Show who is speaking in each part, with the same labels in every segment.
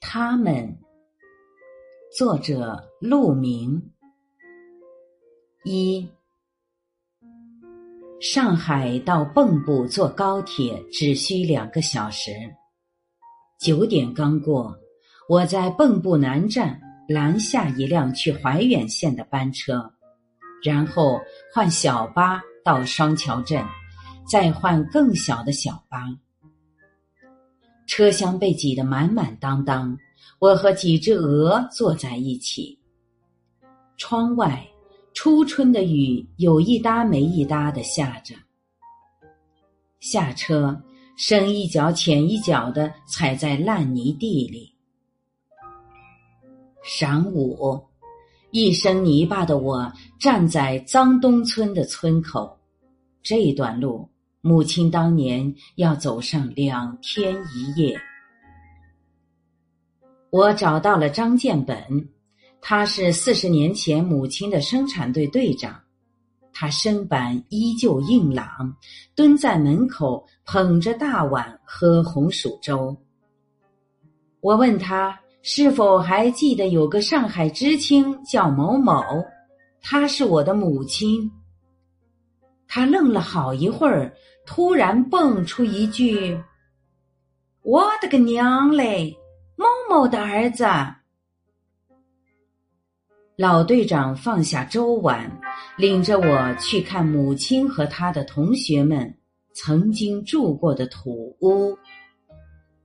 Speaker 1: 他们，作者陆明。一，上海到蚌埠坐高铁只需两个小时。九点刚过，我在蚌埠南站拦下一辆去怀远县的班车，然后换小巴到双桥镇，再换更小的小巴。车厢被挤得满满当当，我和几只鹅坐在一起。窗外，初春的雨有一搭没一搭的下着。下车，深一脚浅一脚的踩在烂泥地里。晌午，一身泥巴的我站在臧东村的村口，这段路。母亲当年要走上两天一夜。我找到了张建本，他是四十年前母亲的生产队队长，他身板依旧硬朗，蹲在门口捧着大碗喝红薯粥。我问他是否还记得有个上海知青叫某某，他是我的母亲。他愣了好一会儿。突然蹦出一句：“我的个娘嘞！某某的儿子。”老队长放下粥碗，领着我去看母亲和他的同学们曾经住过的土屋，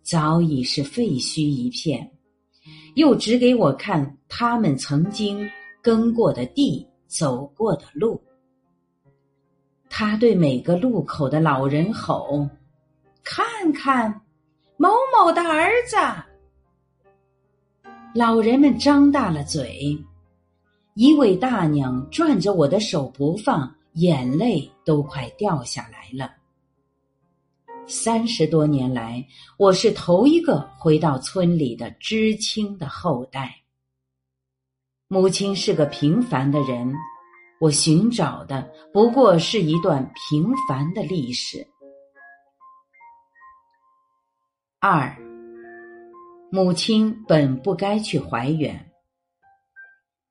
Speaker 1: 早已是废墟一片。又指给我看他们曾经耕过的地、走过的路。他对每个路口的老人吼：“看看，某某的儿子。”老人们张大了嘴。一位大娘攥着我的手不放，眼泪都快掉下来了。三十多年来，我是头一个回到村里的知青的后代。母亲是个平凡的人。我寻找的不过是一段平凡的历史。二，母亲本不该去怀远。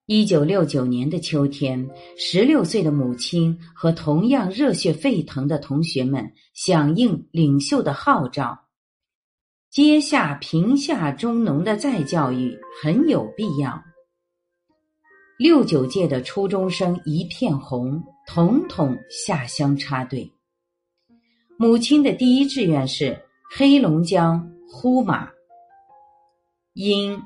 Speaker 1: 一九六九年的秋天，十六岁的母亲和同样热血沸腾的同学们，响应领袖的号召，接下贫下中农的再教育很有必要。六九届的初中生一片红，统统下乡插队。母亲的第一志愿是黑龙江呼玛，因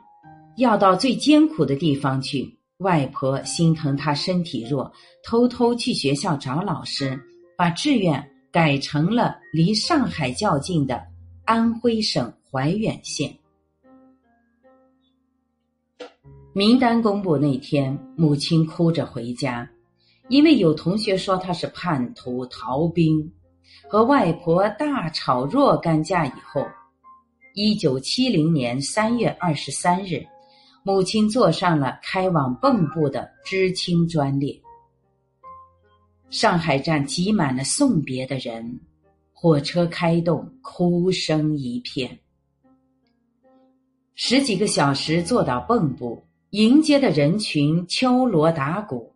Speaker 1: 要到最艰苦的地方去，外婆心疼她身体弱，偷偷去学校找老师，把志愿改成了离上海较近的安徽省怀远县。名单公布那天，母亲哭着回家，因为有同学说她是叛徒逃兵，和外婆大吵若干架以后，一九七零年三月二十三日，母亲坐上了开往蚌埠的知青专列。上海站挤满了送别的人，火车开动，哭声一片。十几个小时坐到蚌埠。迎接的人群敲锣打鼓，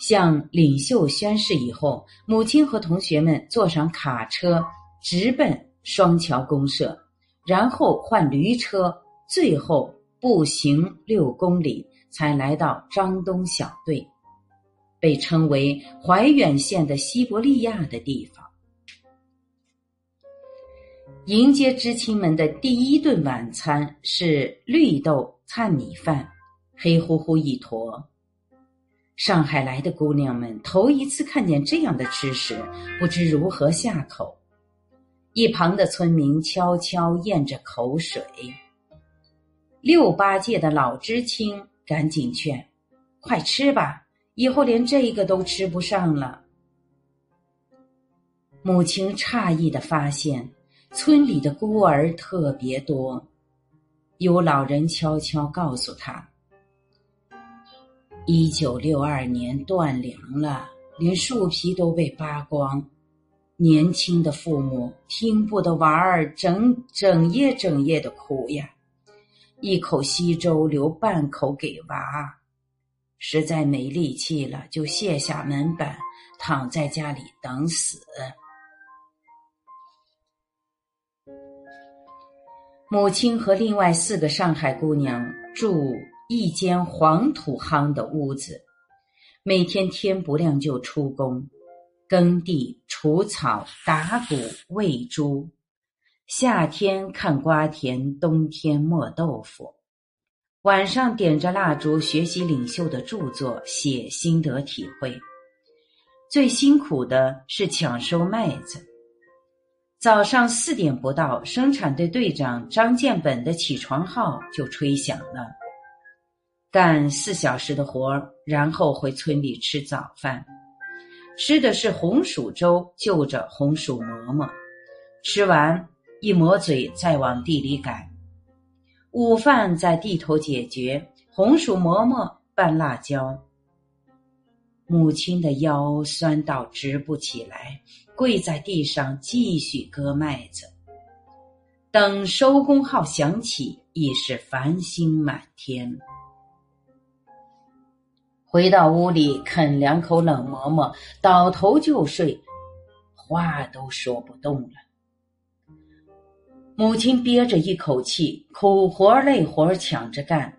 Speaker 1: 向领袖宣誓以后，母亲和同学们坐上卡车，直奔双桥公社，然后换驴车，最后步行六公里，才来到张东小队，被称为怀远县的西伯利亚的地方。迎接知青们的第一顿晚餐是绿豆菜米饭。黑乎乎一坨，上海来的姑娘们头一次看见这样的吃食，不知如何下口。一旁的村民悄悄咽着口水。六八届的老知青赶紧劝：“快吃吧，以后连这个都吃不上了。”母亲诧异的发现，村里的孤儿特别多，有老人悄悄告诉他。一九六二年断粮了，连树皮都被扒光。年轻的父母听不得娃儿整整夜整夜的哭呀，一口稀粥留半口给娃。实在没力气了，就卸下门板，躺在家里等死。母亲和另外四个上海姑娘住一间黄土夯的屋子，每天天不亮就出工，耕地、除草、打谷、喂猪。夏天看瓜田，冬天磨豆腐。晚上点着蜡烛学习领袖的著作，写心得体会。最辛苦的是抢收麦子。早上四点不到，生产队队长张建本的起床号就吹响了。干四小时的活儿然后回村里吃早饭，吃的是红薯粥，就着红薯馍馍。吃完一抹嘴，再往地里赶。午饭在地头解决，红薯馍馍拌辣椒。母亲的腰酸到直不起来，跪在地上继续割麦子。等收工号响起，已是繁星满天。回到屋里啃两口冷馍馍，倒头就睡，话都说不动了。母亲憋着一口气，苦活累活抢着干，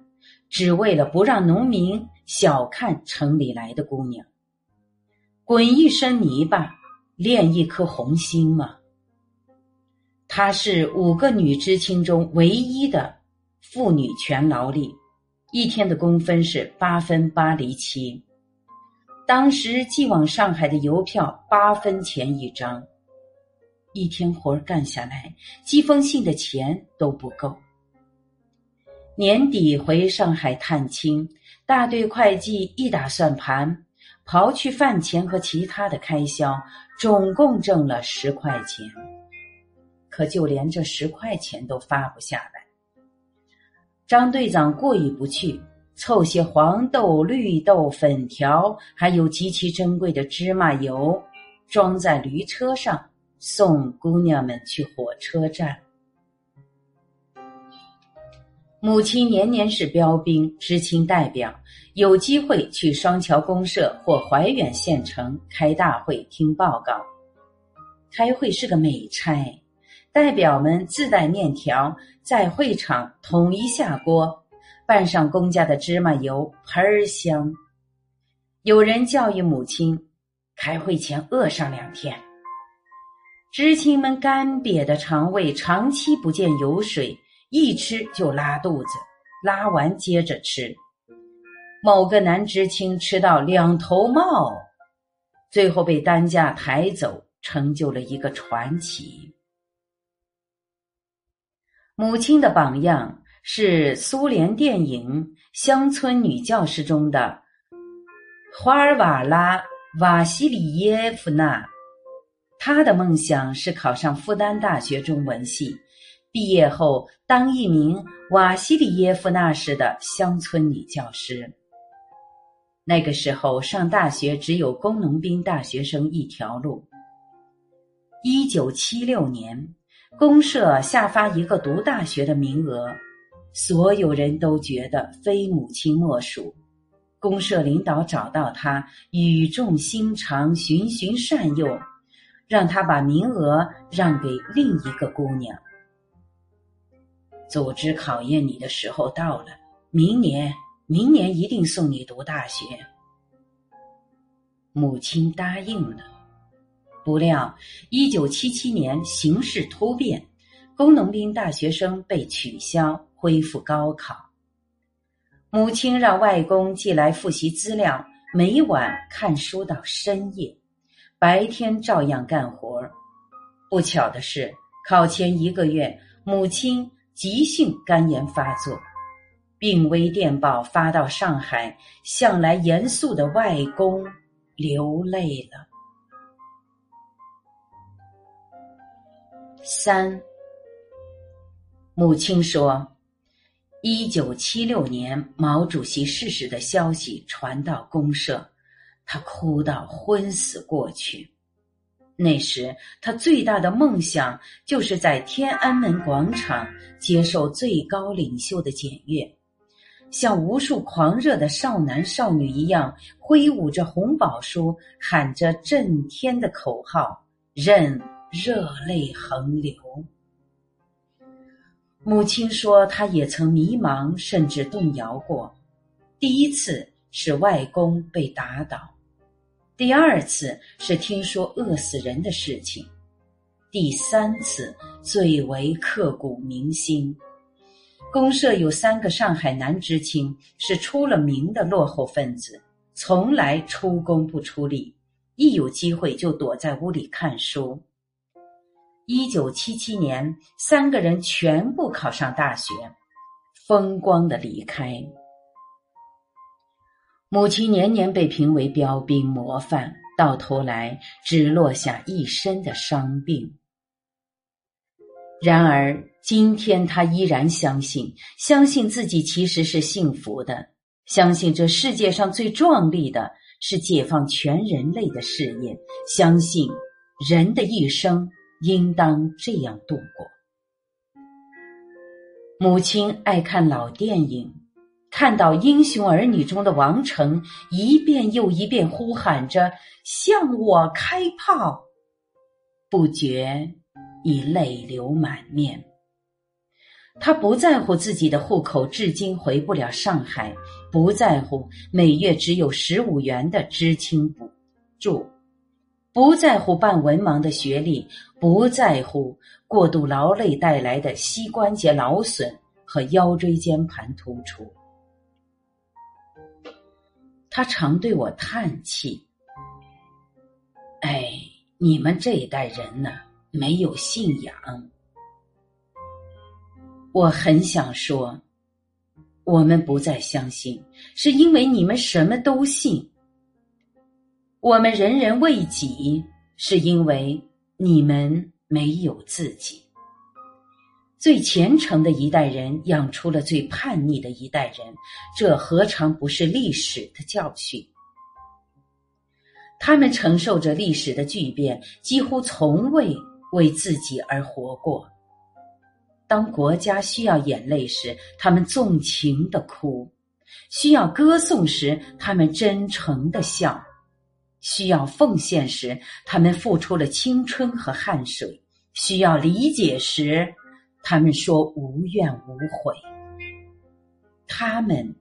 Speaker 1: 只为了不让农民小看城里来的姑娘。滚一身泥巴，练一颗红心嘛？她是五个女知青中唯一的妇女全劳力，一天的工分是八分八厘七。当时寄往上海的邮票八分钱一张。一天活干下来，寄封信的钱都不够。年底回上海探亲，大队会计一打算盘，刨去饭钱和其他的开销，总共挣了十块钱。可就连这十块钱都发不下来。张队长过意不去，凑些黄豆、绿豆、粉条，还有极其珍贵的芝麻油，装在驴车上。送姑娘们去火车站。母亲年年是标兵知青代表，有机会去双桥公社或怀远县城开大会听报告。开会是个美差，代表们自带面条，在会场统一下锅，拌上公家的芝麻油，喷儿香。有人教育母亲，开会前饿上两天。知青们干瘪的肠胃长期不见油水，一吃就拉肚子，拉完接着吃。某个男知青吃到两头冒，最后被担架抬走，成就了一个传奇。母亲的榜样是苏联电影《乡村女教师》中的花尔瓦拉·瓦西里耶夫娜。她的梦想是考上复旦大学中文系，毕业后当一名瓦西里耶夫纳式的乡村女教师。那个时候上大学只有工农兵大学生一条路。一九七六年，公社下发一个读大学的名额，所有人都觉得非母亲莫属。公社领导找到他，语重心长，循循善诱。让他把名额让给另一个姑娘。组织考验你的时候到了，明年，明年一定送你读大学。母亲答应了。不料，一九七七年形势突变，工农兵大学生被取消，恢复高考。母亲让外公寄来复习资料，每晚看书到深夜。白天照样干活不巧的是，考前一个月，母亲急性肝炎发作，病危电报发到上海，向来严肃的外公流泪了。三，母亲说，一九七六年毛主席逝世的消息传到公社。他哭到昏死过去，那时，他最大的梦想就是在天安门广场接受最高领袖的检阅，像无数狂热的少男少女一样，挥舞着红宝书，喊着震天的口号，任热泪横流。母亲说，她也曾迷茫，甚至动摇过。第一次是外公被打倒。第二次是听说饿死人的事情，第三次最为刻骨铭心。公社有三个上海男知青，是出了名的落后分子，从来出工不出力，一有机会就躲在屋里看书。一九七七年，三个人全部考上大学，风光的离开。母亲年年被评为标兵模范，到头来只落下一身的伤病。然而，今天他依然相信，相信自己其实是幸福的，相信这世界上最壮丽的是解放全人类的事业，相信人的一生应当这样度过。母亲爱看老电影。看到《英雄儿女》中的王成一遍又一遍呼喊着“向我开炮”，不觉已泪流满面。他不在乎自己的户口至今回不了上海，不在乎每月只有十五元的知青补助，不在乎半文盲的学历，不在乎过度劳累带来的膝关节劳损和腰椎间盘突出。他常对我叹气：“哎，你们这一代人呢，没有信仰。”我很想说，我们不再相信，是因为你们什么都信；我们人人为己，是因为你们没有自己。最虔诚的一代人养出了最叛逆的一代人，这何尝不是历史的教训？他们承受着历史的巨变，几乎从未为自己而活过。当国家需要眼泪时，他们纵情的哭；需要歌颂时，他们真诚的笑；需要奉献时，他们付出了青春和汗水；需要理解时，他们说无怨无悔。他们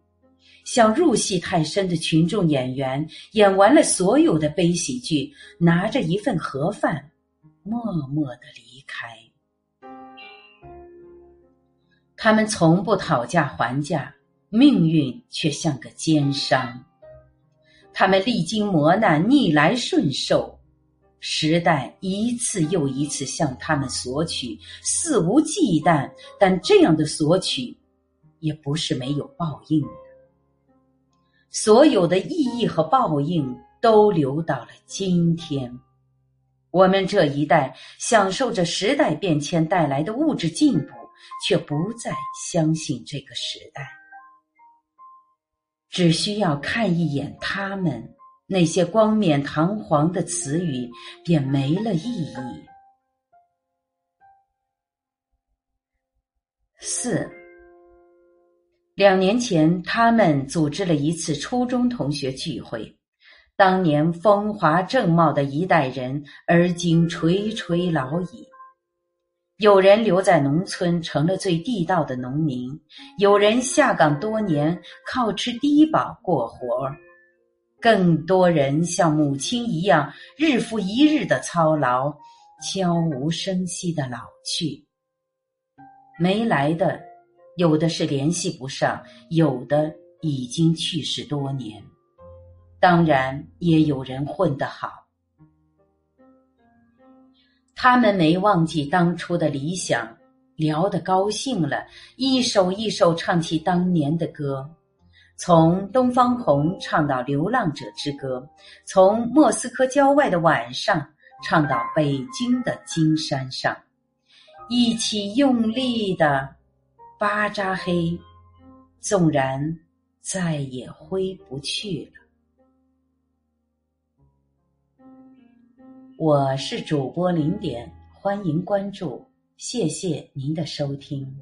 Speaker 1: 像入戏太深的群众演员，演完了所有的悲喜剧，拿着一份盒饭，默默的离开。他们从不讨价还价，命运却像个奸商。他们历经磨难，逆来顺受。时代一次又一次向他们索取，肆无忌惮，但这样的索取，也不是没有报应的。所有的意义和报应都留到了今天。我们这一代享受着时代变迁带来的物质进步，却不再相信这个时代。只需要看一眼他们。那些冠冕堂皇的词语便没了意义。四，两年前，他们组织了一次初中同学聚会。当年风华正茂的一代人，而今垂垂老矣。有人留在农村，成了最地道的农民；有人下岗多年，靠吃低保过活儿。更多人像母亲一样，日复一日的操劳，悄无声息的老去。没来的，有的是联系不上，有的已经去世多年。当然，也有人混得好。他们没忘记当初的理想，聊得高兴了，一首一首唱起当年的歌。从《东方红》唱到《流浪者之歌》，从莫斯科郊外的晚上唱到北京的金山上，一起用力的巴扎黑，纵然再也回不去了。我是主播零点，欢迎关注，谢谢您的收听。